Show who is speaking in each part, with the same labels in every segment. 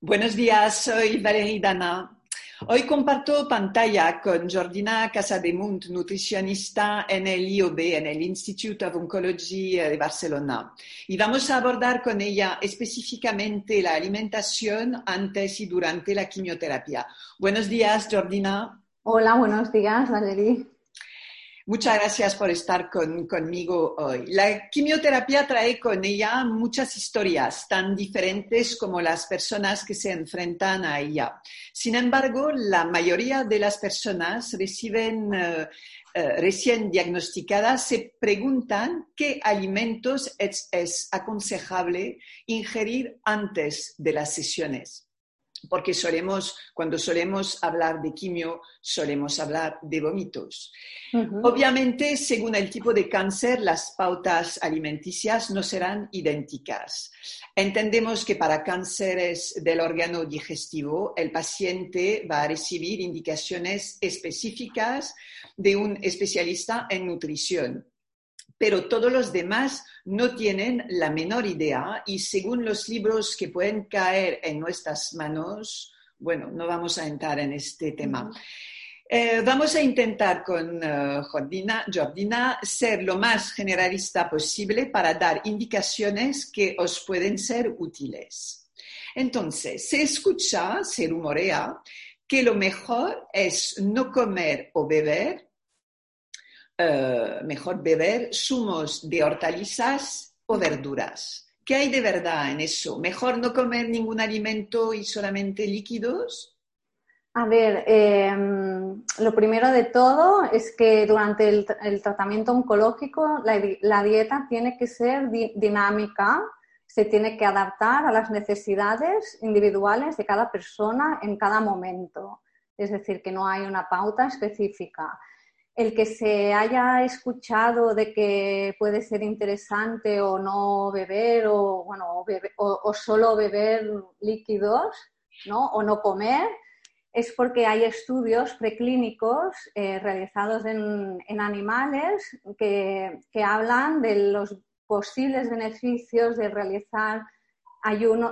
Speaker 1: Buenos días, soy Valerie Dana. Hoy comparto pantalla con Jordina Casademunt, nutricionista en el IOB, en el Institute of Oncology de Barcelona. Y vamos a abordar con ella específicamente la alimentación antes y durante la quimioterapia. Buenos días, Jordina.
Speaker 2: Hola, buenos días, Valerie.
Speaker 1: Muchas gracias por estar conmigo hoy. La quimioterapia trae con ella muchas historias tan diferentes como las personas que se enfrentan a ella. Sin embargo, la mayoría de las personas eh, eh, recién diagnosticadas se preguntan qué alimentos es aconsejable ingerir antes de las sesiones porque solemos, cuando solemos hablar de quimio, solemos hablar de vómitos. Obviamente, según el tipo de cáncer, las pautas alimenticias no serán idénticas. Entendemos que para cánceres del órgano digestivo, el paciente va a recibir indicaciones específicas de un especialista en nutrición pero todos los demás no tienen la menor idea y según los libros que pueden caer en nuestras manos, bueno, no vamos a entrar en este tema. Eh, vamos a intentar con uh, Jordina, ser lo más generalista posible para dar indicaciones que os pueden ser útiles. Entonces, se escucha, se rumorea que lo mejor es no comer o beber eh, mejor beber zumos de hortalizas o verduras. ¿Qué hay de verdad en eso? ¿Mejor no comer ningún alimento y solamente líquidos?
Speaker 2: A ver, em, lo primero de todo es que durante el, tratamiento oncológico la, dieta tiene que ser dinámica, se tiene que adaptar a las necesidades individuales de cada persona en cada momento. Es decir, que no hay una pauta específica el que se haya escuchado de que puede ser interesante o no beber o, bueno, o, solo beber líquidos ¿no? o no comer, es porque hay estudios preclínicos eh, realizados en, animales que, hablan de los posibles beneficios de realizar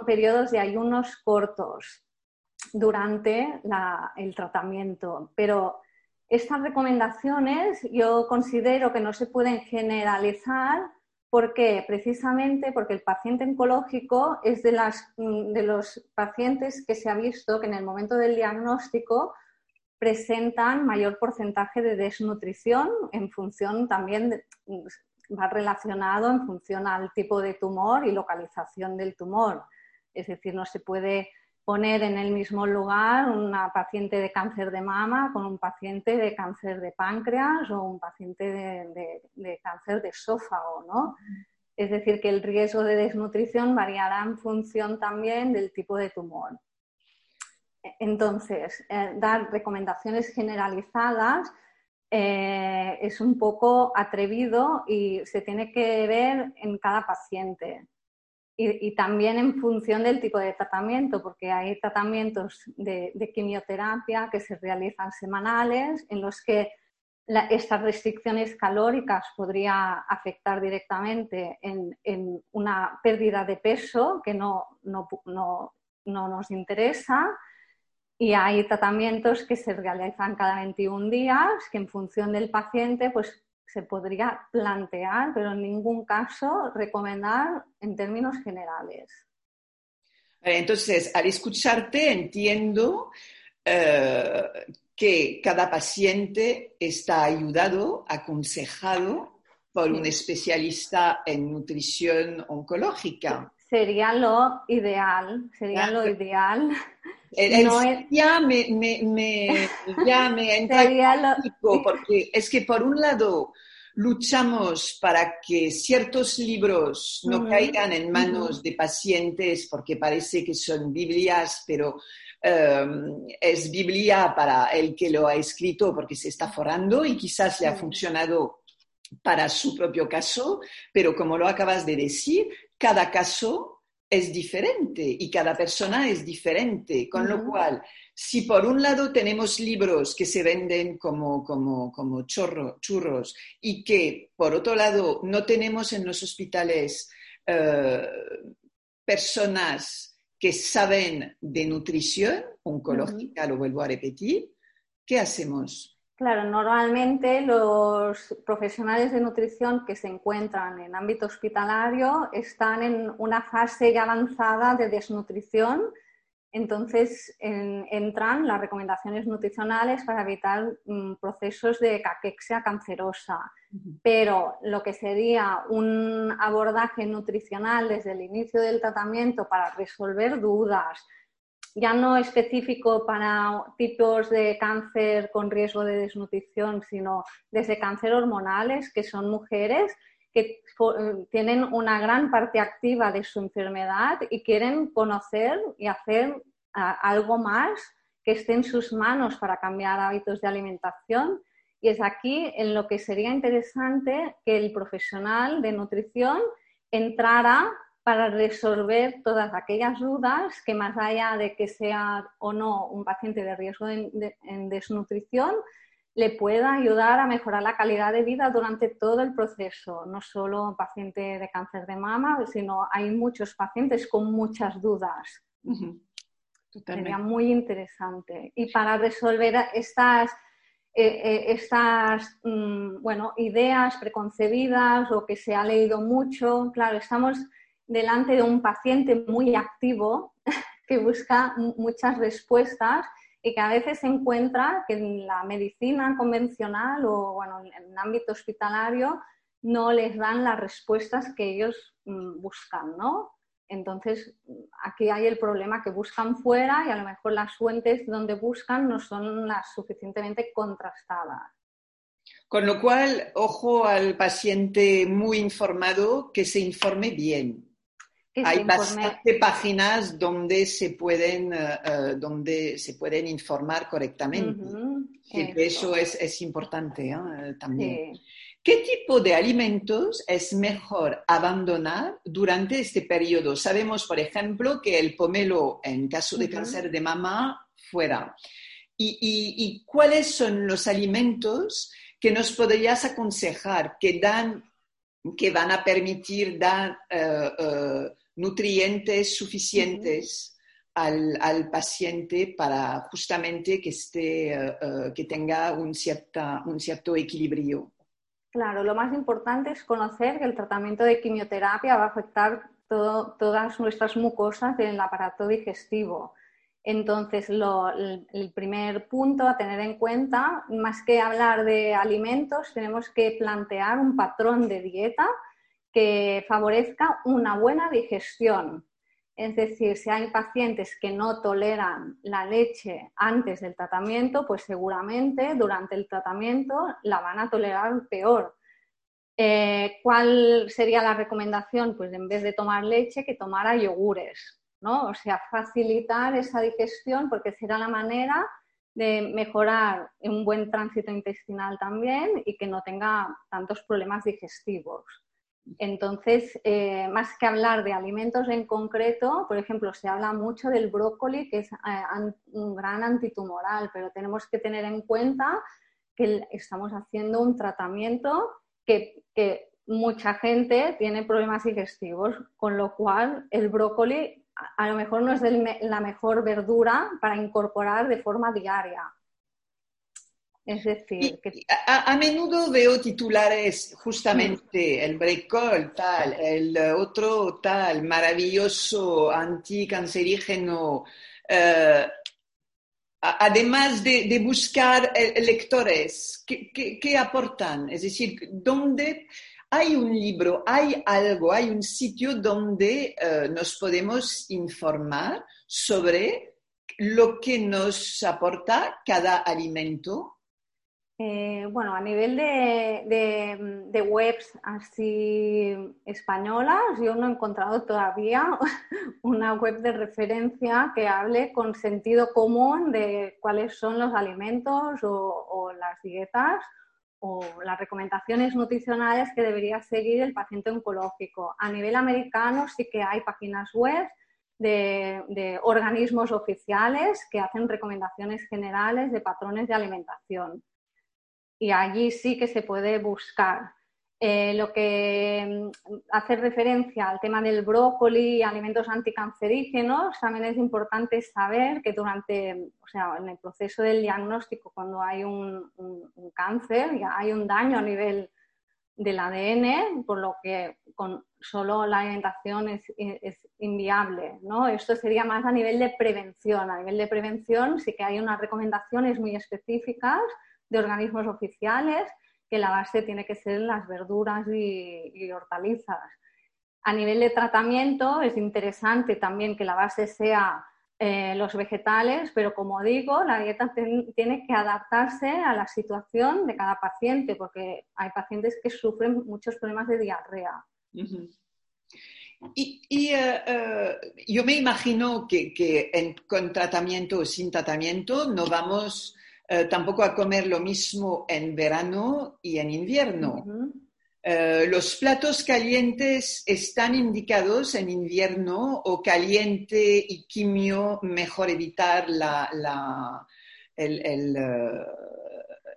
Speaker 2: periodos de ayunos cortos durante el tratamiento. Pero estas recomendaciones yo considero que no se pueden generalizar porque precisamente porque el paciente oncológico es de, las, de los pacientes que se ha visto que en el momento del diagnóstico presentan mayor porcentaje de desnutrición en función también va relacionado en función al tipo de tumor y localización del tumor. Es decir, no se puede poner en el mismo lugar una paciente de cáncer de mama con un paciente de cáncer de páncreas o un paciente de, cáncer de esófago, ¿no? Es decir, que el riesgo de desnutrición variará en función también del tipo de tumor. Entonces, eh, dar recomendaciones generalizadas eh, es un poco atrevido y se tiene que ver en cada paciente y, también en función del tipo de tratamiento, porque hay tratamientos de, quimioterapia que se realizan semanales en los que estas restricciones calóricas podría afectar directamente en, una pérdida de peso que no, no, no, no, nos interesa. Y hay tratamientos que se realizan cada 21 días, que en función del paciente, pues se podría plantear, pero en ningún caso recomendar en términos generales.
Speaker 1: Entonces, al escucharte entiendo eh, que cada paciente está ayudado, aconsejado por un especialista en nutrición oncológica.
Speaker 2: Sería lo ideal, sería lo ideal.
Speaker 1: Ya me, me, ya me entra porque es que por un lado luchamos para que ciertos libros no caigan en manos de pacientes porque parece que son Biblias, pero em, es Biblia para el que lo ha escrito porque se está forrando y quizás le ha funcionado para su propio caso, pero como lo acabas de decir, cada caso es diferente y cada persona es diferente, con lo cual, si por un lado tenemos libros que se venden como, como, como churros y que por otro lado no tenemos en los hospitales eh, personas que saben de nutrición oncológica, lo vuelvo a repetir, ¿qué hacemos?
Speaker 2: Claro, normalmente los profesionales de nutrición que se encuentran en ámbito hospitalario están en una fase ya avanzada de desnutrición, entonces entran las recomendaciones nutricionales para evitar mm, procesos de caquexia cancerosa. Pero lo que sería un abordaje nutricional desde el inicio del tratamiento para resolver dudas, ya no específico para tipos de cáncer con riesgo de desnutrición, sino desde cáncer hormonales, que son mujeres que tienen una gran parte activa de su enfermedad y quieren conocer y hacer algo más que esté en sus manos para cambiar hábitos de alimentación. Y es aquí en lo que sería interesante que el profesional de nutrición entrara para resolver todas aquellas dudas que más allá de que sea o no un paciente de riesgo de, en desnutrición, le pueda ayudar a mejorar la calidad de vida durante todo el proceso, no solo un paciente de cáncer de mama, sino hay muchos pacientes con muchas dudas. Sería muy interesante. Y para resolver estas, eh, eh, estas mm, bueno, ideas preconcebidas o que se ha leído mucho, claro, estamos delante de un paciente muy activo que busca muchas respuestas y que a veces se encuentra que en la medicina convencional o bueno, en el ámbito hospitalario no les dan las respuestas que ellos mm, buscan, ¿no? Entonces, aquí hay el problema que buscan fuera y a lo mejor las fuentes donde buscan no son las suficientemente contrastadas.
Speaker 1: Con lo cual, ojo al paciente muy informado que se informe bien. Hay bastantes páginas donde se pueden, eh, eh, donde se pueden informar correctamente. eso es, es importante ¿eh? también. ¿Qué tipo de alimentos es mejor abandonar durante este periodo? Sabemos, por ejemplo, que el pomelo, en caso de cáncer de mama, fuera. ¿Y, y, cuáles son los alimentos que nos podrías aconsejar que, dan, que van a permitir dar nutrientes suficientes al, al, paciente para justamente que, esté, eh, eh, que tenga un, cierta, un cierto equilibrio.
Speaker 2: Claro, lo más importante es conocer que el tratamiento de quimioterapia va a afectar todo, todas nuestras mucosas del aparato digestivo. Entonces, lo, el primer punto a tener en cuenta, más que hablar de alimentos, tenemos que plantear un patrón de dieta que favorezca una buena digestión. Es decir, si hay pacientes que no toleran la leche antes del tratamiento, pues seguramente durante el tratamiento la van a tolerar peor. Eh, ¿Cuál sería la recomendación? Pues en vez de tomar leche, que tomara yogures, ¿no? O sea, facilitar esa digestión porque será la manera de mejorar un buen tránsito intestinal también y que no tenga tantos problemas digestivos. Entonces, eh, más que hablar de alimentos en concreto, por ejemplo, se habla mucho del brócoli, que es eh, un gran antitumoral, pero tenemos que tener en cuenta que estamos haciendo un tratamiento que, mucha gente tiene problemas digestivos, con lo cual el brócoli a, lo mejor no es la mejor verdura para incorporar de forma diaria. Es decir, que...
Speaker 1: a, menudo veo titulares justamente el Brecol tal, el otro tal, maravilloso anticancerígeno. Eh, además de, buscar eh, lectores, ¿qué, aportan? Es decir, ¿dónde hay un libro, hay algo, hay un sitio donde eh, nos podemos informar sobre lo que nos aporta cada alimento?
Speaker 2: Eh, bueno, a nivel de, webs así españolas, yo no he encontrado todavía una web de referencia que hable con sentido común de cuáles son los alimentos o, las dietas o las recomendaciones nutricionales que debería seguir el paciente oncológico. A nivel americano sí que hay páginas web de organismos oficiales que hacen recomendaciones generales de patrones de alimentación y allí sí que se puede buscar. Eh, lo que mm, hace referencia al tema del brócoli y alimentos anticancerígenos, también es importante saber que durante, o sea, en el proceso del diagnóstico, cuando hay un, cáncer, ya hay un daño a nivel del ADN, por lo que con solo la alimentación es, es, inviable. ¿no? Esto sería más a nivel de prevención. A nivel de prevención sí que hay unas recomendaciones muy específicas de organismos oficiales que la base tiene que ser las verduras y, hortalizas. A nivel de tratamiento es interesante también que la base sea eh, los vegetales, pero como digo, la dieta tiene que adaptarse a la situación de cada paciente, porque hay pacientes que sufren muchos problemas de diarrea.
Speaker 1: Y, eh, eh, yo me imagino que, con tratamiento o sin tratamiento no vamos eh, tampoco a comer lo mismo en verano y en invierno. Eh, los platos calientes están indicados en invierno o caliente y quimio, mejor evitar la, la, el, eh,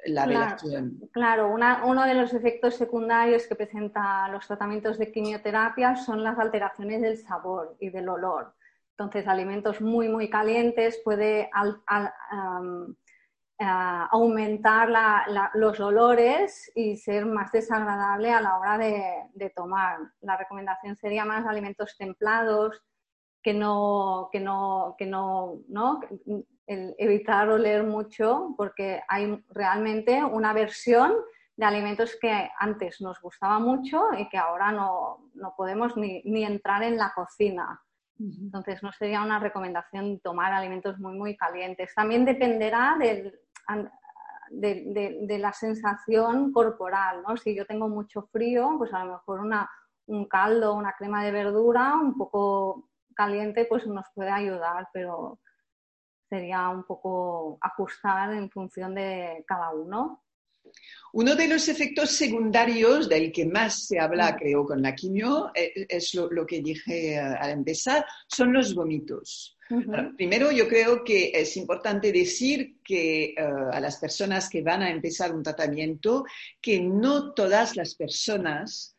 Speaker 1: la
Speaker 2: claro,
Speaker 1: relación.
Speaker 2: Claro, uno de los efectos secundarios que presentan los tratamientos de quimioterapia son las alteraciones del sabor y del olor. Entonces, alimentos muy, muy calientes puede aumentar los olores y ser más desagradable a la hora de, tomar. La recomendación sería más alimentos templados, que no, que no, que no, ¿no? evitar oler mucho porque hay realmente una versión de alimentos que antes nos gustaba mucho y que ahora no, no podemos ni, ni, entrar en la cocina. Entonces, no sería una recomendación tomar alimentos muy, muy calientes. También dependerá del, de, la sensación corporal, ¿no? Si yo tengo mucho frío, pues a lo mejor una, un caldo, una crema de verdura un poco caliente, pues nos puede ayudar, pero sería un poco ajustar en función de cada uno.
Speaker 1: Uno de los efectos secundarios del que más se habla, mm. creo, con la quimio, eh, es lo, que dije eh, al empezar, son los vómitos. Primero, yo creo que es importante decir que eh, a las personas que van a empezar un tratamiento, que no todas las personas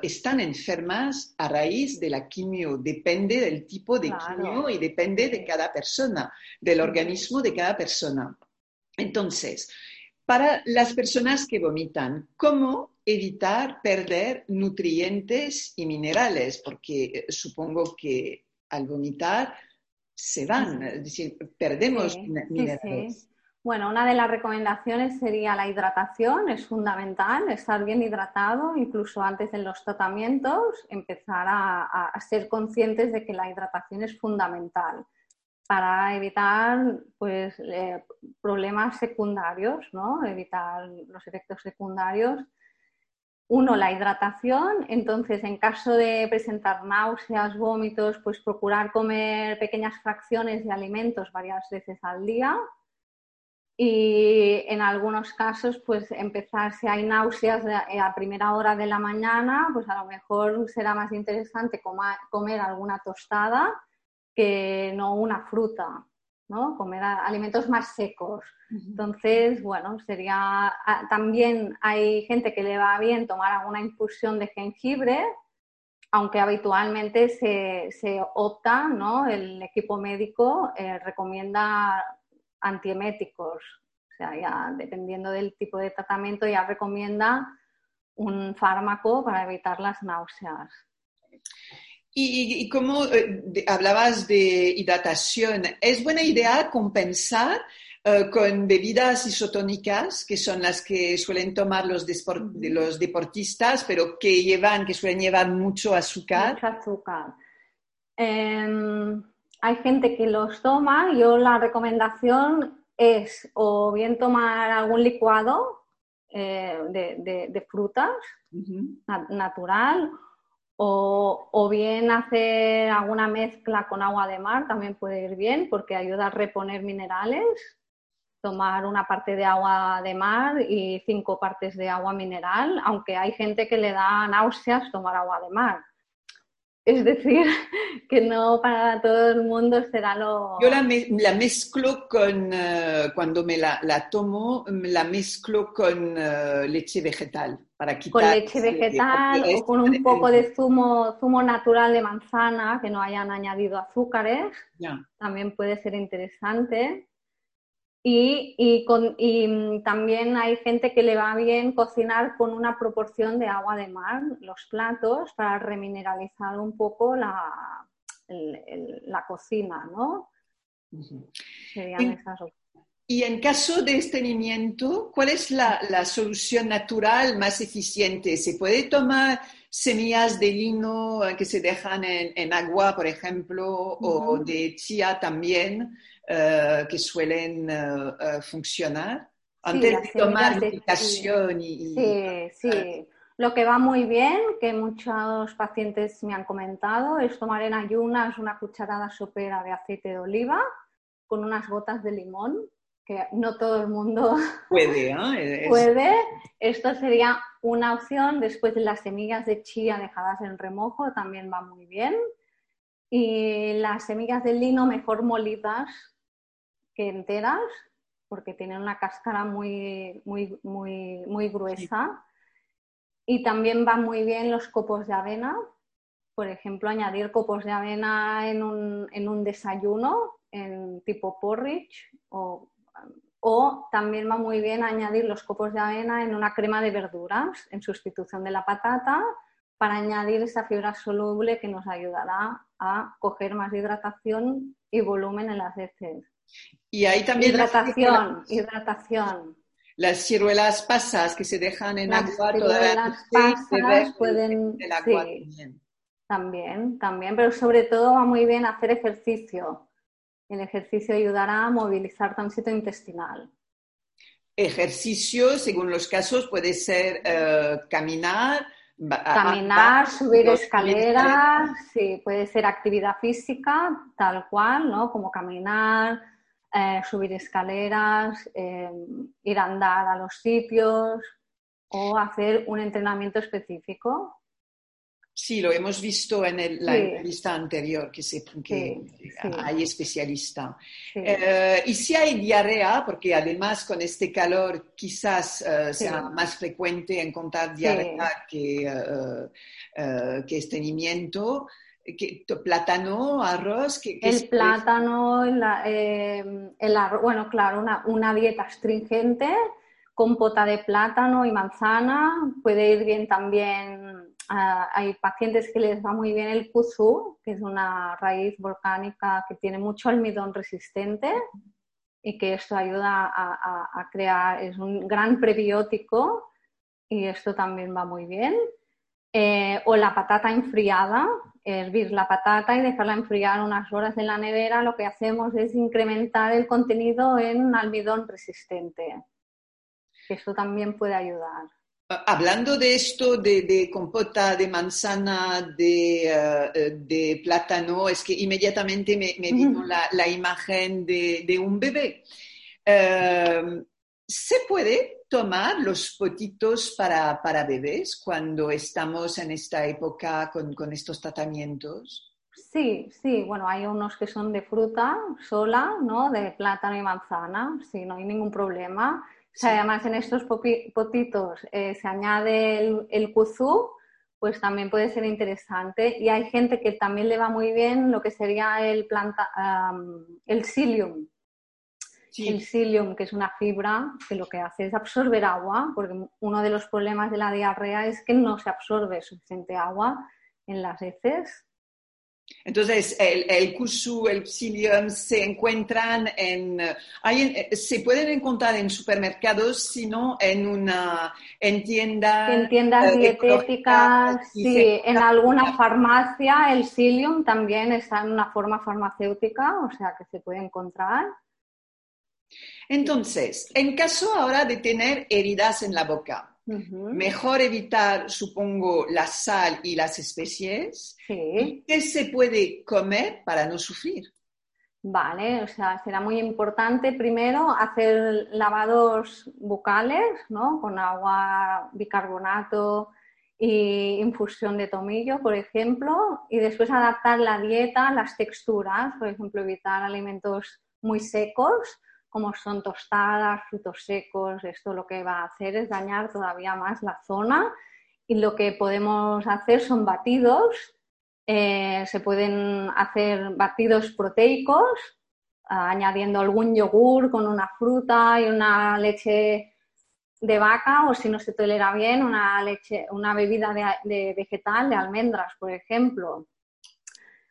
Speaker 1: están enfermas a raíz de la quimio. Depende del tipo de quimio y depende de cada persona, del organismo de cada persona. Entonces, para las personas que vomitan, ¿cómo evitar perder nutrientes y minerales? Porque eh, supongo que al vomitar se van, es decir, perdemos minerales.
Speaker 2: Bueno, una de las recomendaciones sería la hidratación, es fundamental, estar bien hidratado, incluso antes de los tratamientos, empezar a ser conscientes de que la hidratación es fundamental para evitar pues, eh, problemas secundarios, ¿no? evitar los efectos secundarios. Uno, la hidratación. Entonces, en caso de presentar náuseas, vómitos, pues procurar comer pequeñas fracciones de alimentos varias veces al día. Y en algunos casos, pues empezar, si hay náuseas a primera hora de la mañana, pues a lo mejor será más interesante comer alguna tostada que no una fruta, ¿no? Comer alimentos más secos. Entonces, bueno, sería ah, también hay gente que le va bien tomar alguna infusión de jengibre, aunque habitualmente se, opta, ¿no? El equipo médico eh, recomienda antieméticos, o sea, ya dependiendo del tipo de tratamiento ya recomienda un fármaco para evitar las náuseas.
Speaker 1: Y, como eh, hablabas de hidratación, ¿es buena idea compensar eh, con bebidas isotónicas, que son las que suelen tomar los, los deportistas, pero que llevan, que suelen llevar mucho azúcar?
Speaker 2: Mucho azúcar. Em, hay gente que los toma. Yo la recomendación es o bien tomar algún licuado eh, de, frutas natural o, bien hacer alguna mezcla con agua de mar también puede ir bien porque ayuda a reponer minerales. Tomar una parte de agua de mar y cinco partes de agua mineral, aunque hay gente que le da náuseas tomar agua de mar. Es decir, que no para todo el mundo será lo...
Speaker 1: Yo la, mezclo con, eh, cuando me la, tomo, la mezclo con eh, leche vegetal para quitar...
Speaker 2: Con leche vegetal o con un poco de zumo, zumo natural de manzana, que no hayan añadido azúcares, también puede ser interesante. Y, con, y, también hay gente que le va bien cocinar con una proporción de agua de mar los platos para remineralizar un poco la, la cocina, ¿no?
Speaker 1: Serían esas y en caso de estreñimiento, ¿cuál es la, la, solución natural más eficiente? ¿Se puede tomar semillas de lino que se dejan en, en agua, por ejemplo, o de chía también? Eh, que suelen eh, funcionar antes de tomar medicación y,
Speaker 2: Sí, sí. Lo que va muy bien, que muchos pacientes me han comentado, es tomar en ayunas una cucharada sopera de aceite de oliva con unas gotas de limón, que no todo el mundo
Speaker 1: puede.
Speaker 2: puede. Esto sería una opción. Después de las semillas de chía dejadas en remojo también va muy bien. Y las semillas de lino mejor molidas enteras, porque tienen una cáscara muy, muy, muy, muy gruesa. Y también van muy bien los copos de avena. Por ejemplo, añadir copos de avena en un, en un desayuno, en tipo porridge, o, o también va muy bien añadir los copos de avena en una crema de verduras, en sustitución de la patata, para añadir esa fibra soluble que nos ayudará a coger más hidratación y volumen en las heces.
Speaker 1: Y hay también
Speaker 2: hidratación, las, hidratación.
Speaker 1: Las ciruelas pasas que se dejan en agua
Speaker 2: toda pasas pueden también. también, pero sobre todo va muy bien hacer ejercicio. El ejercicio ayudará a movilizar tránsito intestinal.
Speaker 1: Ejercicio, según los casos, puede ser eh, caminar,
Speaker 2: Caminar, subir escaleras, sí, puede ser actividad física, tal cual, ¿no? Como caminar, eh, subir escaleras, eh, ir a andar a los sitios o hacer un entrenamiento específico.
Speaker 1: Sí, lo hemos visto en la entrevista anterior, que, se, que hay especialista. Eh, y si hay diarrea, porque además con este calor quizás sea más frecuente encontrar diarrea que, que estreñimiento, plátano, arroz.
Speaker 2: el plátano, eh, el arroz, bueno, claro, una, dieta astringente con pota de plátano y manzana. Puede ir bien también, ah, hay pacientes que les va muy bien el kudzu, que es una raíz volcánica que tiene mucho almidón resistente y que esto ayuda a, a crear, es un gran prebiótico y esto también va muy bien. Eh, o la patata enfriada, hervir la patata y dejarla enfriar unas horas en la nevera, lo que hacemos es incrementar el contenido en almidón resistente. Esto también puede ayudar.
Speaker 1: Ah, hablando de esto, de, compota de manzana, de, eh, de, plátano, es que inmediatamente me, vino la, imagen de, un bebé. Eh, ¿Se puede tomar los potitos para, para bebés cuando estamos en esta época con, con, estos tratamientos?
Speaker 2: Sí, sí, bueno, hay unos que son de fruta sola, ¿no? De plátano y manzana, sí, no hay ningún problema. además en estos potitos eh, se añade el, el kuzú, pues también puede ser interesante. Y hay gente que también le va muy bien lo que sería el, planta, el psyllium, el psyllium, que es una fibra que lo que hace es absorber agua, porque uno de los problemas de la diarrea es que no se absorbe suficiente agua en las heces.
Speaker 1: Entonces, el, el kusu, el psyllium se encuentran en, se pueden encontrar en supermercados, sino en una, en tiendas.
Speaker 2: En tiendas dietéticas, sí, en alguna farmacia el psyllium también está en una forma farmacéutica, o sea que se puede encontrar.
Speaker 1: Entonces, en caso ahora de tener heridas en la boca, mejor evitar, supongo, la sal y las especies. ¿Qué se puede comer para no sufrir?
Speaker 2: Vale, o sea, será muy importante primero hacer lavados bucales, ¿no? Con agua, bicarbonato y infusión de tomillo, por ejemplo, y después adaptar la dieta, las texturas, por ejemplo, evitar alimentos muy secos, como son tostadas, frutos secos, esto lo que va a hacer es dañar todavía más la zona y lo que podemos hacer son batidos, eh, se pueden hacer batidos proteicos, añadiendo algún yogur con una fruta y una leche de vaca o si no se tolera bien una leche, una bebida de, vegetal de almendras, por ejemplo.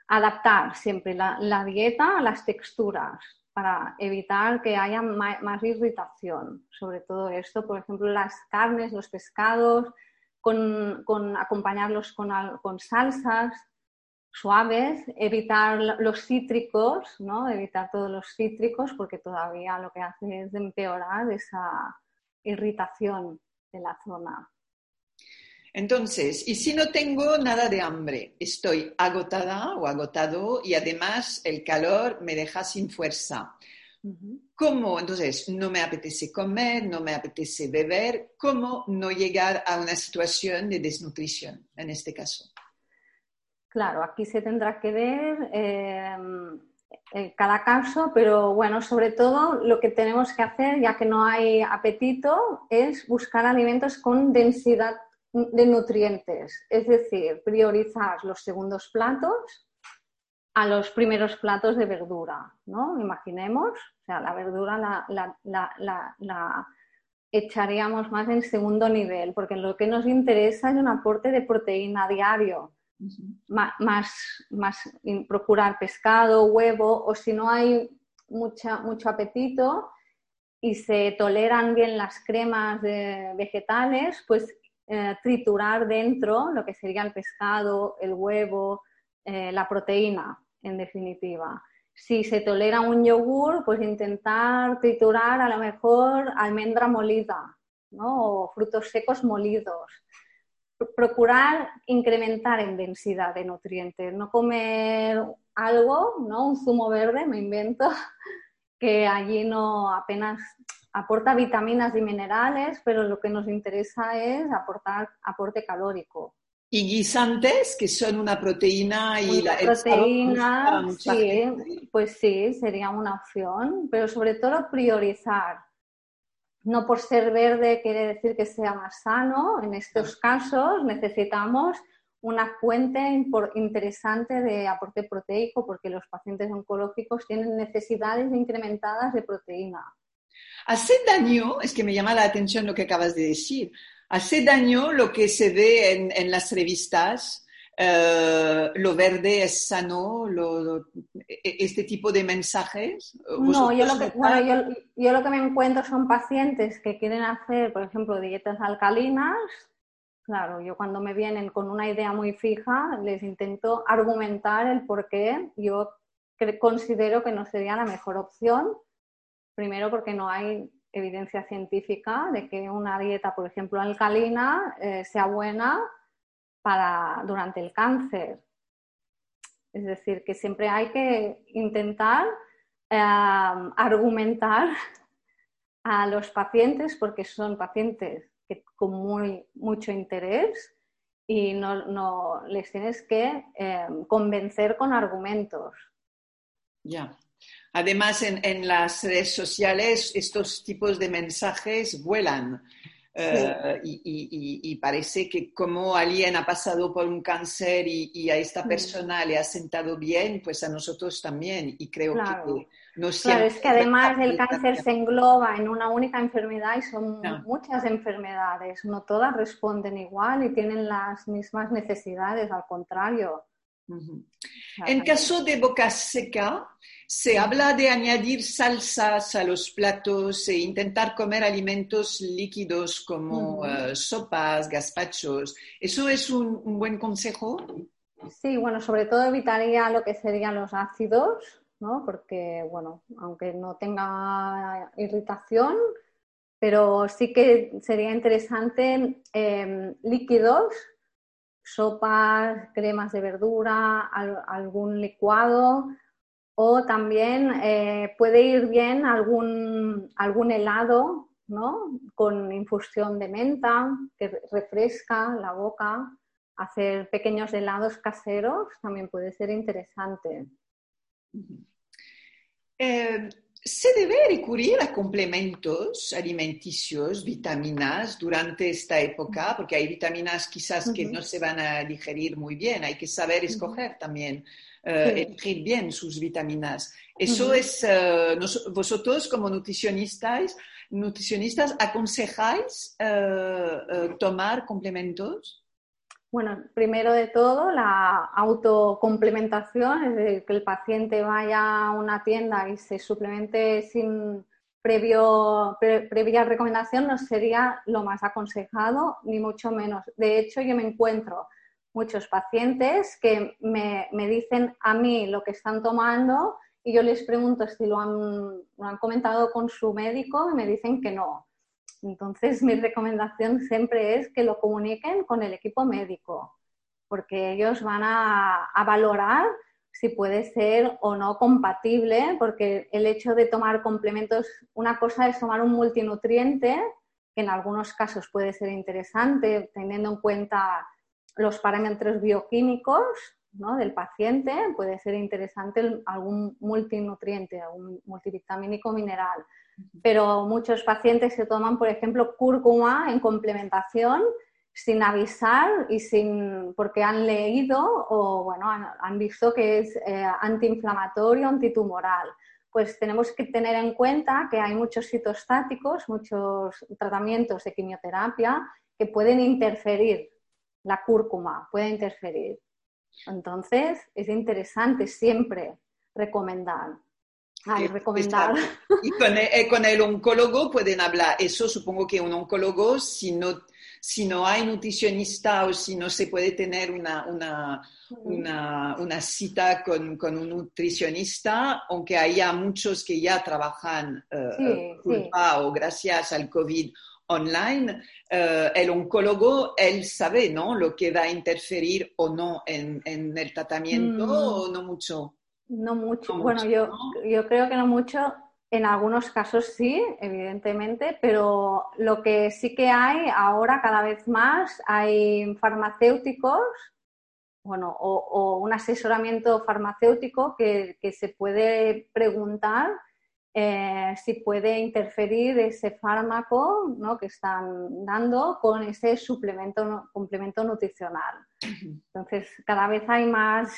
Speaker 2: Adaptar siempre la, dieta a las texturas para evitar que haya más, irritación. Sobre todo esto, por ejemplo, las carnes, los pescados, con, acompañarlos con, con salsas suaves, evitar los cítricos, ¿no? evitar todos los cítricos porque todavía lo que hace es empeorar esa, irritación de la zona.
Speaker 1: Entonces, ¿y si no tengo nada de hambre? Estoy agotada o agotado y además el calor me deja sin fuerza. ¿Cómo? Entonces, no me apetece comer, no me apetece beber. ¿Cómo no llegar a una situación de desnutrición en este caso?
Speaker 2: Claro, aquí se tendrá que ver eh, en cada caso, pero bueno, sobre todo lo que tenemos que hacer, ya que no hay apetito, es buscar alimentos con densidad de nutrientes, es decir, priorizar los segundos platos a los primeros platos de verdura, ¿no? Imaginemos, o sea, la verdura la, echaríamos más en segundo nivel, porque lo que nos interesa es un aporte de proteína diario más, más, procurar pescado, huevo, o si no hay mucha, mucho apetito y se toleran bien las cremas vegetales, pues eh, triturar dentro lo que sería el pescado, el huevo, eh, la proteína, en definitiva. Si se tolera un yogur, pues intentar triturar a lo mejor almendra molida, ¿no? O frutos secos molidos procurar incrementar en densidad de nutrientes, no comer algo, ¿no? Un zumo verde, me invento, que allí no apenas aporta vitaminas y minerales, pero lo que nos interesa es aportar aporte calórico.
Speaker 1: Y guisantes, que son una proteína y
Speaker 2: la proteína, sí, pues sí, sería una opción, pero sobre todo priorizar no por ser verde quiere decir que sea más sano. En estos casos necesitamos una fuente interesante de aporte proteico porque los pacientes oncológicos tienen necesidades incrementadas de proteína.
Speaker 1: ¿Hace daño? Es que me llama la atención lo que acabas de decir. ¿Hace daño lo que se ve en las revistas eh, lo verde es sano, e, este tipo de mensajes?
Speaker 2: No, yo lo, que, yo, lo que me encuentro son pacientes que quieren hacer, por ejemplo, dietas alcalinas. Claro, yo cuando me vienen con una idea muy fija, les intento argumentar el por qué yo considero que no sería la mejor opción. Primero porque no hay evidencia científica de que una dieta, por ejemplo, alcalina, eh, sea buena para, durante el cáncer. Es decir, que siempre hay que intentar eh, argumentar a los pacientes porque son pacientes que, con muy, mucho interés y no, les tienes que eh, convencer con argumentos.
Speaker 1: Ya. Además, en, en, las redes sociales estos tipos de mensajes vuelan. Eh, y, parece que como alguien ha pasado por un cáncer y, a esta persona le ha sentado bien, pues a nosotros también. Y creo que
Speaker 2: no Claro, es que además el cáncer se engloba en una única enfermedad y son muchas enfermedades. No todas responden igual y tienen las mismas necesidades, al contrario.
Speaker 1: En caso de boca seca, se habla de añadir salsas a los platos e intentar comer alimentos líquidos como eh, sopas, gazpachos. ¿Eso es un, buen consejo?
Speaker 2: Sí, bueno, sobre todo evitaría lo que serían los ácidos, ¿no? Porque, bueno, aunque no tenga irritación, pero sí que sería interesante em, líquidos, sopas, cremas de verdura, algún licuado o también eh, puede ir bien algún, algún helado ¿no? Con infusión de menta, que refresca la boca. Hacer pequeños helados caseros también puede ser interesante.
Speaker 1: Se debe recurrir a complementos alimenticios, vitaminas, durante esta época, porque hay vitaminas quizás que no se van a digerir muy bien, hay que saber escoger también, eh, elegir bien sus vitaminas. Eso es, eh, vosotros como nutricionistas, nutricionistas ¿aconsejáis eh, tomar complementos?
Speaker 2: Bueno, primero de todo, la autocomplementación, es decir, que el paciente vaya a una tienda y se suplemente sin previo, previa recomendación no sería lo más aconsejado, ni mucho menos. De hecho, yo me encuentro muchos pacientes que me, dicen a mí lo que están tomando y yo les pregunto si lo han, lo han comentado con su médico y me dicen que no. Entonces, mi recomendación siempre es que lo comuniquen con el equipo médico, porque ellos van a, valorar si puede ser o no compatible, porque el hecho de tomar complementos, una cosa es tomar un multinutriente, que en algunos casos puede ser interesante, teniendo en cuenta los parámetros bioquímicos del paciente, puede ser interesante algún multinutriente, algún multivitamínico mineral pero muchos pacientes se toman, por ejemplo, cúrcuma en complementación sin avisar y sin porque han leído o bueno, han, visto que es eh, antiinflamatorio, antitumoral. Pues tenemos que tener en cuenta que hay muchos citostáticos, muchos tratamientos de quimioterapia que pueden interferir, la cúrcuma puede interferir. Entonces, es interesante siempre recomendar. Ay, recomendar.
Speaker 1: Y eh, con el, oncólogo pueden hablar. Eso supongo que un oncólogo, si no, si no hay nutricionista o si no se puede tener una, una, una, una cita con, con, un nutricionista, aunque haya muchos que ya trabajan uh, culpa o gracias al COVID online, el oncólogo, él sabe, ¿no? Lo que va a interferir o no en, en el tratamiento mm. o no mucho.
Speaker 2: No mucho. bueno, yo, yo creo que no mucho. En algunos casos sí, evidentemente, pero lo que sí que hay ahora cada vez más, hay farmacéuticos, bueno, o, un asesoramiento farmacéutico que, se puede preguntar eh, si puede interferir ese fármaco ¿no? que están dando con ese suplemento, complemento nutricional. Entonces, cada vez hay más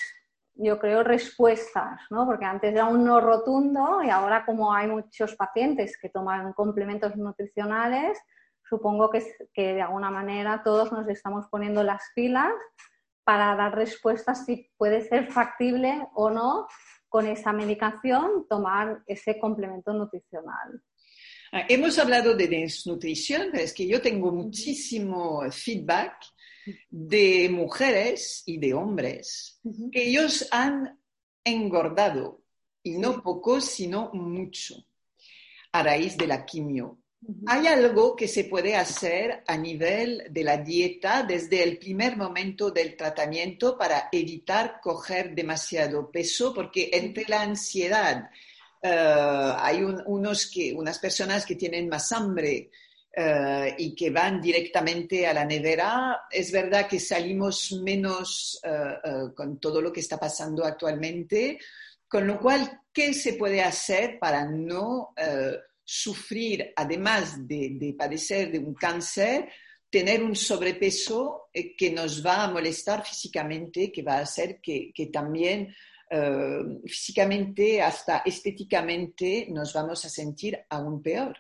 Speaker 2: yo creo, respuestas, ¿no? Porque antes era un no rotundo y ahora como hay muchos pacientes que toman complementos nutricionales, supongo que, que de alguna manera todos nos estamos poniendo las pilas para dar respuestas si puede ser factible o no con esa medicación tomar ese complemento nutricional.
Speaker 1: Ah, hemos hablado de desnutrición, es que yo tengo muchísimo feedback de mujeres y de hombres que ellos han engordado, y no poco, sino mucho, a raíz de la quimio. Hay algo que se puede hacer a nivel de la dieta desde el primer momento del tratamiento para evitar coger demasiado peso, porque entre la ansiedad, eh, hay unos que, unas personas que tienen más hambre, eh, y que van directamente a la nevera. Es verdad que salimos menos eh, eh, con todo lo que está pasando actualmente, con lo cual, ¿qué se puede hacer para no sufrir, además de, padecer de un cáncer, tener un sobrepeso que nos va a molestar físicamente, que va a hacer que, también físicamente, hasta estéticamente, nos vamos a sentir aún peor.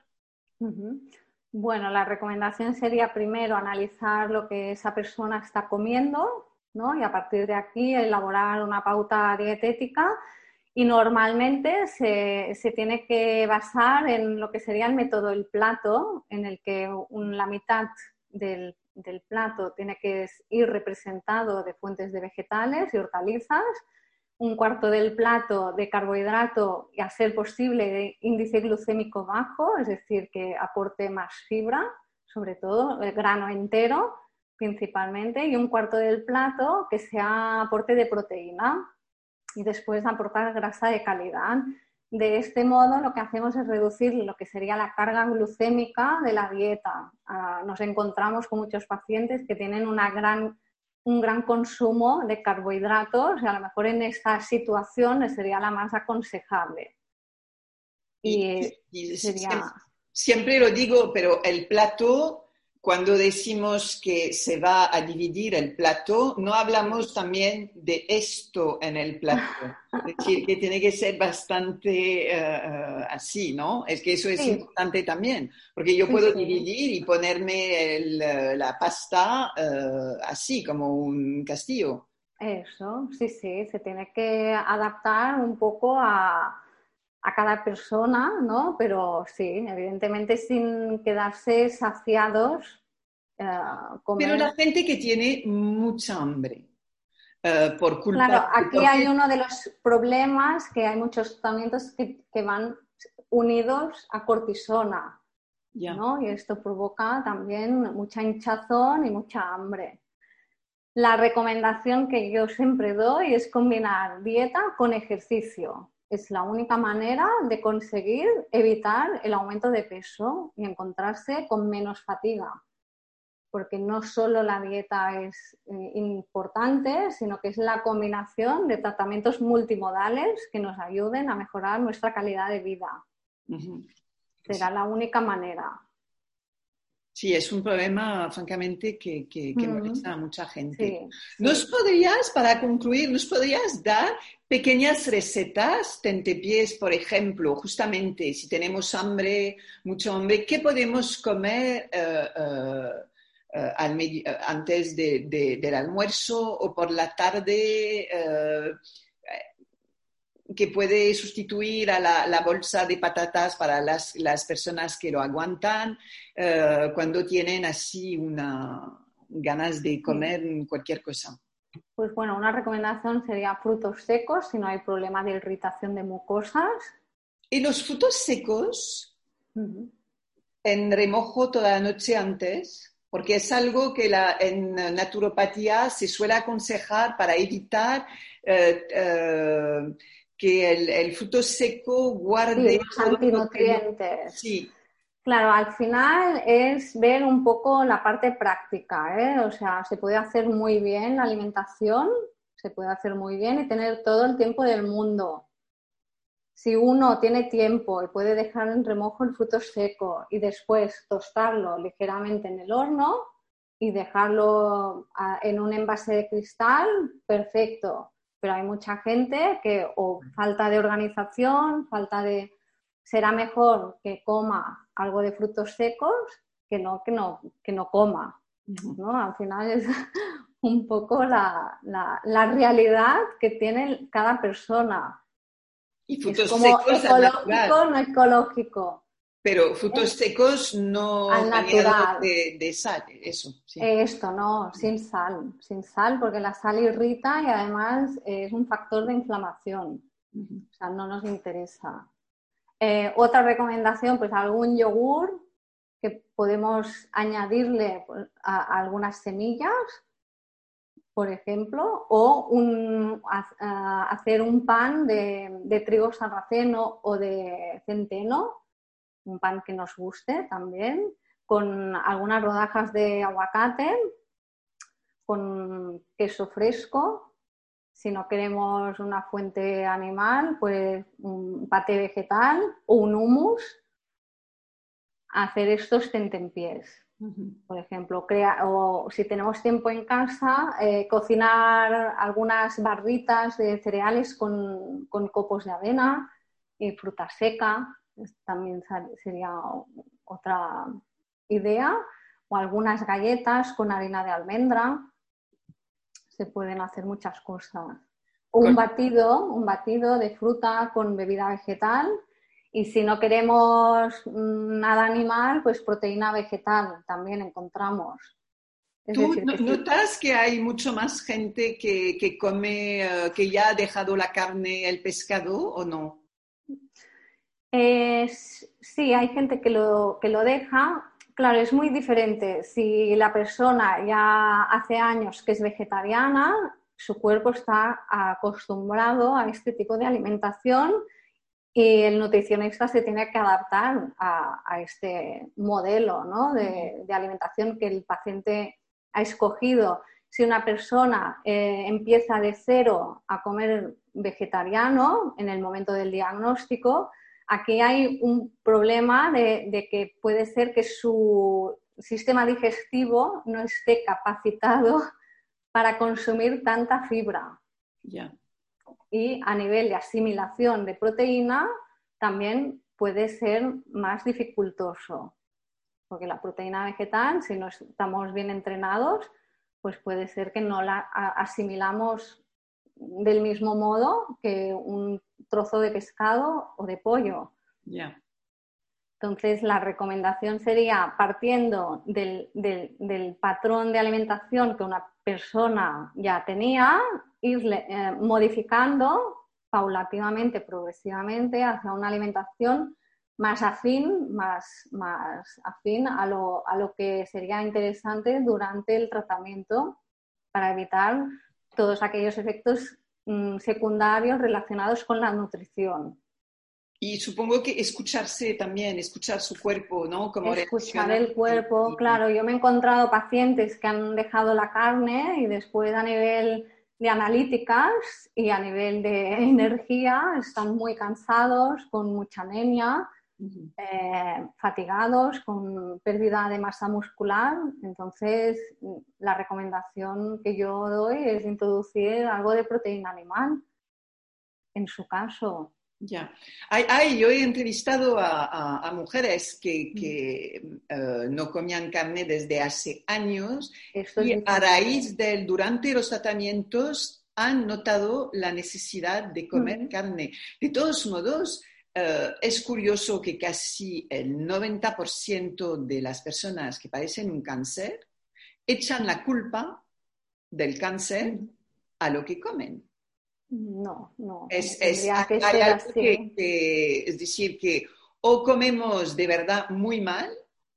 Speaker 2: Bueno, la recomendación sería primero analizar lo que esa persona está comiendo, ¿no? Y a partir de aquí elaborar una pauta dietética y normalmente se, tiene que basar en lo que sería el método del plato, en el que la mitad del, del plato tiene que ir representado de fuentes de vegetales y hortalizas, un cuarto del plato de carbohidrato y a ser posible de índice glucémico bajo, es decir, que aporte más fibra, sobre todo el grano entero principalmente, y un cuarto del plato que sea aporte de proteína y después aportar grasa de calidad. de este modo lo que hacemos es reducir lo que sería la carga glucémica de la dieta. Ah, nos encontramos con muchos pacientes que tienen una gran, un gran consumo de carbohidratos y a lo mejor en esta situación sería la más aconsejable.
Speaker 1: Y, siempre lo digo, pero el plato cuando decimos que se va a dividir el plato, no hablamos también de esto en el plato. Es decir, que tiene que ser bastante eh, así, ¿no? Es que eso es importante también, porque yo puedo dividir y ponerme eh, la pasta eh, así, como un castillo.
Speaker 2: Eso, sí, sí, se tiene que adaptar un poco a, a cada persona, ¿no? Pero sí, evidentemente sin quedarse saciados.
Speaker 1: Eh, Pero la gente que tiene mucha hambre. Eh, por culpa
Speaker 2: claro, aquí hay uno de los problemas que hay muchos tratamientos que, que van unidos a cortisona, ¿no? Y esto provoca también mucha hinchazón y mucha hambre. La recomendación que yo siempre doy es combinar dieta con ejercicio es la única manera de conseguir evitar el aumento de peso y encontrarse con menos fatiga. Porque no solo la dieta es eh, importante, sino que es la combinación de tratamientos multimodales que nos ayuden a mejorar nuestra calidad de vida. Será la única manera.
Speaker 1: Sí, es un problema, francamente, que, que, molesta a mucha gente. ¿Nos podrías, para concluir, nos podrías dar pequeñas recetas, tentepiés, por ejemplo, justamente si tenemos hambre, mucho hambre, ¿qué podemos comer eh, eh, eh, antes del almuerzo o por la tarde? Que puede sustituir a la, bolsa de patatas para las, personas que lo aguantan eh, cuando tienen así una, ganas de comer cualquier cosa.
Speaker 2: Pues bueno, una recomendación sería frutos secos si no hay problema de irritación de mucosas.
Speaker 1: ¿Y los frutos secos en remojo toda la noche antes? Porque es algo que la, en naturopatía se suele aconsejar para evitar eh, eh, que el, fruto seco guarde
Speaker 2: los antinutrientes.
Speaker 1: Sí.
Speaker 2: Claro, al final es ver un poco la parte práctica, ¿eh? o sea, se puede hacer muy bien la alimentación, se puede hacer muy bien y tener todo el tiempo del mundo. Si uno tiene tiempo y puede dejar en remojo el fruto seco y después tostarlo ligeramente en el horno y dejarlo ah, en un envase de cristal, perfecto pero hay mucha gente que o falta de organización, falta de... Será mejor que coma algo de frutos secos que no que no, que no coma. ¿no? Al final es un poco la, la, realidad que tiene cada persona.
Speaker 1: Y frutos es como
Speaker 2: ecológico, no ecológico.
Speaker 1: Pero frutos secos no
Speaker 2: al natural.
Speaker 1: De, sal, eso.
Speaker 2: Esto no, sin sal, sin sal, porque la sal irrita y además es un factor de inflamación. O sea, no nos interesa. Eh, otra recomendación, pues algún yogur que podemos añadirle pues, a, algunas semillas, por ejemplo, o un, hacer un pan de, de trigo sarraceno o de centeno un pan que nos guste también, con algunas rodajas de aguacate, con queso fresco. Si no queremos una fuente animal, pues un pate vegetal o un hummus. Hacer estos tentempiés. Por ejemplo, o si tenemos tiempo en casa, eh, cocinar algunas barritas de cereales con, con copos de avena y fruta seca, también sería otra idea, o algunas galletas con harina de almendra. Se pueden hacer muchas cosas. O un batido, un batido de fruta con bebida vegetal. Y si no queremos mm, nada animal, pues proteína vegetal también encontramos.
Speaker 1: ¿Tú notas que hay mucho más gente que, que come, eh, que ya ha dejado la carne, el pescado o no?
Speaker 2: Sí, hay gente que lo, que lo deja. Claro, es muy diferente. Si la persona ya hace años que es vegetariana, su cuerpo está acostumbrado a este tipo de alimentación y el nutricionista se tiene que adaptar a, este modelo ¿no? de, alimentación que el paciente ha escogido. Si una persona eh, empieza de cero a comer vegetariano en el momento del diagnóstico, aquí hay un problema de, que puede ser que su sistema digestivo no esté capacitado para consumir tanta fibra. Y a nivel de asimilación de proteína también puede ser más dificultoso, porque la proteína vegetal, si no estamos bien entrenados, pues puede ser que no la asimilamos del mismo modo que un trozo de pescado o de pollo. Entonces, la recomendación sería, partiendo del, patrón de alimentación que una persona ya tenía, ir eh, modificando paulativamente, progresivamente, hacia una alimentación más afín, más, más afín a lo, a lo que sería interesante durante el tratamiento para evitar todos aquellos efectos mm, secundarios relacionados con la nutrición.
Speaker 1: Y supongo que escucharse también, escuchar su cuerpo, ¿no?
Speaker 2: Como escuchar el cuerpo, claro. Yo me he encontrado pacientes que han dejado la carne y después a nivel de analíticas y a nivel de energía están muy cansados, con mucha anemia, eh, fatigados, con pérdida de masa muscular. Entonces, la recomendación que yo doy es introducir algo de proteína animal, en su caso.
Speaker 1: Ya. Hay, yo he entrevistado a, mujeres que, eh, no comían carne desde hace años y a raíz del, durante los tratamientos han notado la necesidad de comer carne. De todos modos, eh, es curioso que casi el 90% de las personas que padecen un cáncer echan la culpa del cáncer a lo que comen.
Speaker 2: No, no.
Speaker 1: Es, es, es decir, que o comemos de verdad muy mal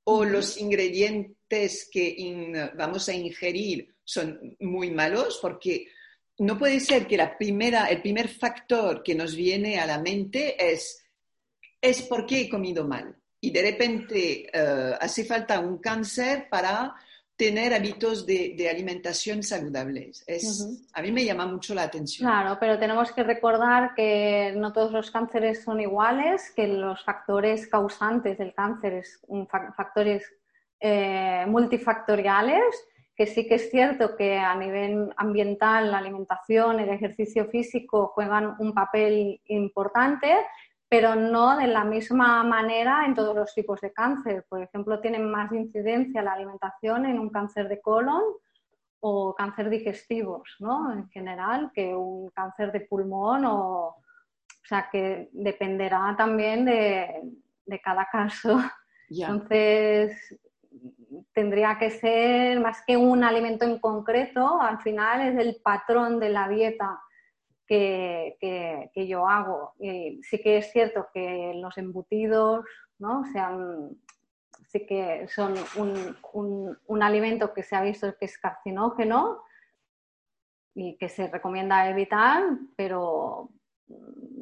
Speaker 1: o los ingredientes que vamos a ingerir son muy malos porque no puede ser que la primera, el primer factor que nos viene a la mente es, es por qué he comido mal. Y de repente eh, hace falta un cáncer para tener hábitos de, alimentación saludables. Es, A mí me llama mucho la atención.
Speaker 2: Claro, pero tenemos que recordar que no todos los cánceres son iguales, que los factores causantes del cáncer son factores eh, multifactoriales, que sí que es cierto que a nivel ambiental la alimentación, el ejercicio físico juegan un papel importante, pero no de la misma manera en todos los tipos de cáncer. Por ejemplo, tienen más incidencia la alimentación en un cáncer de colon o cáncer digestivos, ¿no? En general, que un cáncer de pulmón o... O sea, que dependerá también de, cada caso. Entonces, tendría que ser más que un alimento en concreto, al final es el patrón de la dieta que, yo hago. Sí que es cierto que los embutidos ¿no? Sí que son un, un, alimento que se ha visto que es carcinógeno y que se recomienda evitar, pero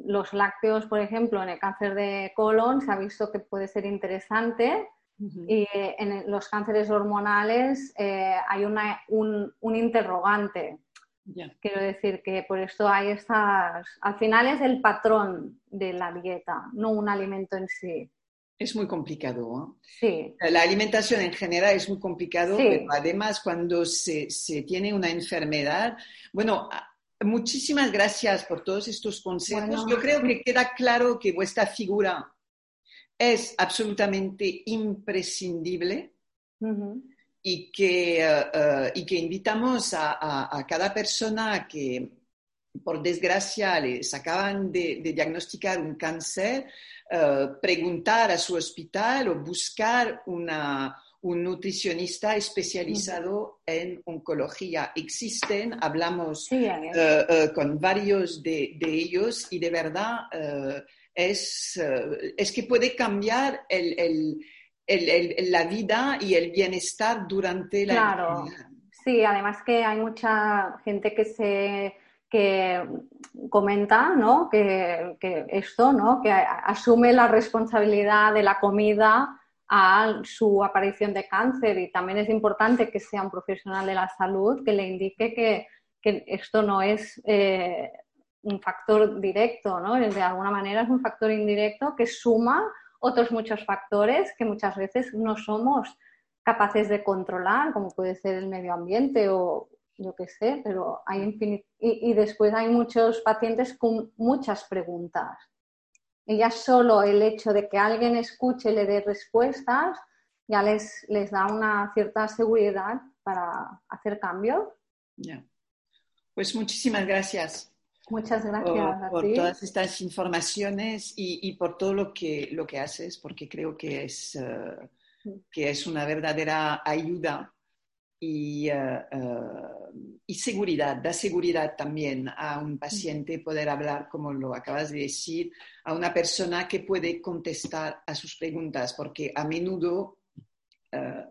Speaker 2: los lácteos, por ejemplo, en el cáncer de colon se ha visto que puede ser interesante y en los cánceres hormonales eh, hay una, un, un, interrogante Quiero decir que por esto hay estas... Al final es el patrón de la dieta, no un alimento en sí.
Speaker 1: Es muy complicado.
Speaker 2: ¿no? Sí.
Speaker 1: La alimentación en general es muy complicado, pero además cuando se, se, tiene una enfermedad, bueno, muchísimas gracias por todos estos consejos. Yo creo que queda claro que vuestra figura es absolutamente imprescindible y que, eh, y que invitamos a, cada persona que, por desgracia, les acaban de, diagnosticar un cáncer, uh, preguntar a su hospital o buscar una, un nutricionista especializado en oncología. Existen, hablamos con varios de, de, ellos y de verdad es, es que puede cambiar el, el la vida y el bienestar durante la
Speaker 2: Claro, sí, además que hay mucha gente que se que comenta ¿no? que, que, esto, ¿no? que asume la responsabilidad de la comida a su aparición de cáncer y también es importante que sea un profesional de la salud que le indique que, que esto no es eh, un factor directo, ¿no? de alguna manera es un factor indirecto que suma otros muchos factores que muchas veces no somos capaces de controlar, como puede ser el medio ambiente o yo qué sé, pero hay infinit y, después hay muchos pacientes con muchas preguntas. Y solo el hecho de que alguien escuche y le dé respuestas ya les, les da una cierta seguridad para hacer cambios.
Speaker 1: Yeah. Pues muchísimas gracias.
Speaker 2: Muchas gracias
Speaker 1: por, por todas estas informaciones y, y, por todo lo que, lo que haces, porque creo que es, uh, que es una verdadera ayuda y, uh, uh, y, seguridad, da seguridad también a un paciente poder hablar, como lo acabas de decir, a una persona que puede contestar a sus preguntas, porque a menudo uh,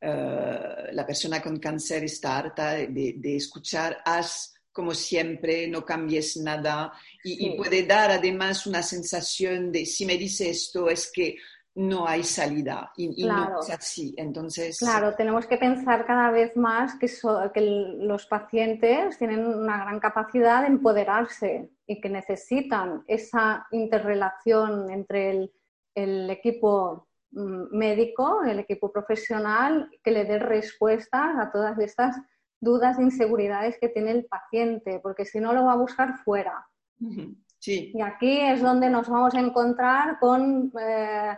Speaker 1: la persona con cáncer está harta de, de, escuchar, haz como siempre, no cambies nada, y, sí. y puede dar además una sensación de, si me dice esto, es que no hay salida y, y
Speaker 2: claro.
Speaker 1: no es así. Entonces,
Speaker 2: claro, tenemos que pensar cada vez más que, so, que los pacientes tienen una gran capacidad de empoderarse y que necesitan esa interrelación entre el, el equipo mm, médico, el equipo profesional, que le dé respuestas a todas estas dudas e inseguridades que tiene el paciente, porque si no lo va a buscar fuera.
Speaker 1: Sí.
Speaker 2: Y aquí es donde nos vamos a encontrar con eh,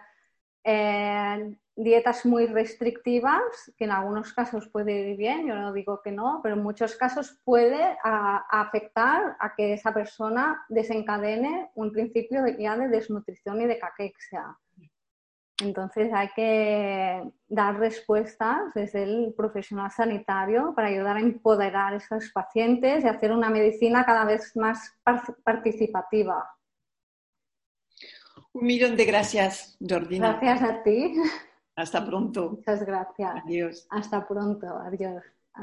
Speaker 2: eh, dietas muy restrictivas, que en algunos casos puede ir bien, yo no digo que no, pero en muchos casos puede a, a afectar a que esa persona desencadene un principio de, ya de desnutrición y de caquexia. Entonces hay que dar respuestas desde el profesional sanitario para ayudar a empoderar a esos pacientes y hacer una medicina cada vez más participativa.
Speaker 1: Un millón de gracias, Jordina.
Speaker 2: Gracias a ti.
Speaker 1: Hasta pronto.
Speaker 2: Muchas gracias.
Speaker 1: Adiós.
Speaker 2: Hasta pronto. Adiós.